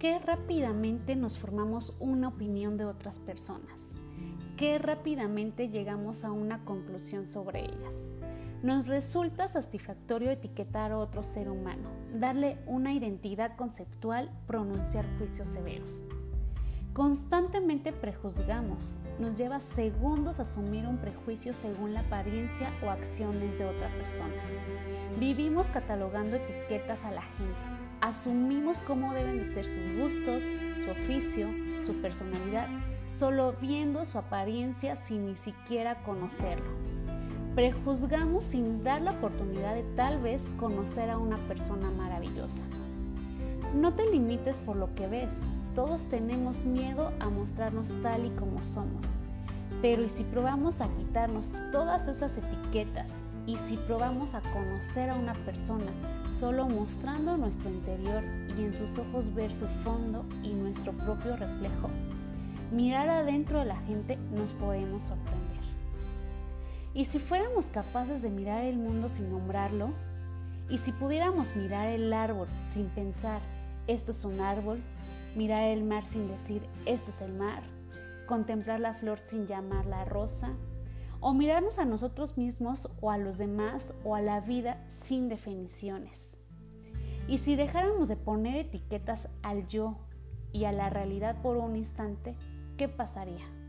qué rápidamente nos formamos una opinión de otras personas, qué rápidamente llegamos a una conclusión sobre ellas. Nos resulta satisfactorio etiquetar a otro ser humano, darle una identidad conceptual, pronunciar juicios severos. Constantemente prejuzgamos, nos lleva segundos asumir un prejuicio según la apariencia o acciones de otra persona. Vivimos catalogando etiquetas a la gente, asumimos cómo deben de ser sus gustos, su oficio, su personalidad, solo viendo su apariencia sin ni siquiera conocerlo. Prejuzgamos sin dar la oportunidad de tal vez conocer a una persona maravillosa. No te limites por lo que ves, todos tenemos miedo a mostrarnos tal y como somos. Pero ¿y si probamos a quitarnos todas esas etiquetas? ¿Y si probamos a conocer a una persona solo mostrando nuestro interior y en sus ojos ver su fondo y nuestro propio reflejo? Mirar adentro de la gente nos podemos sorprender. ¿Y si fuéramos capaces de mirar el mundo sin nombrarlo? ¿Y si pudiéramos mirar el árbol sin pensar, esto es un árbol, mirar el mar sin decir esto es el mar, contemplar la flor sin llamarla rosa, o mirarnos a nosotros mismos o a los demás o a la vida sin definiciones. Y si dejáramos de poner etiquetas al yo y a la realidad por un instante, ¿qué pasaría?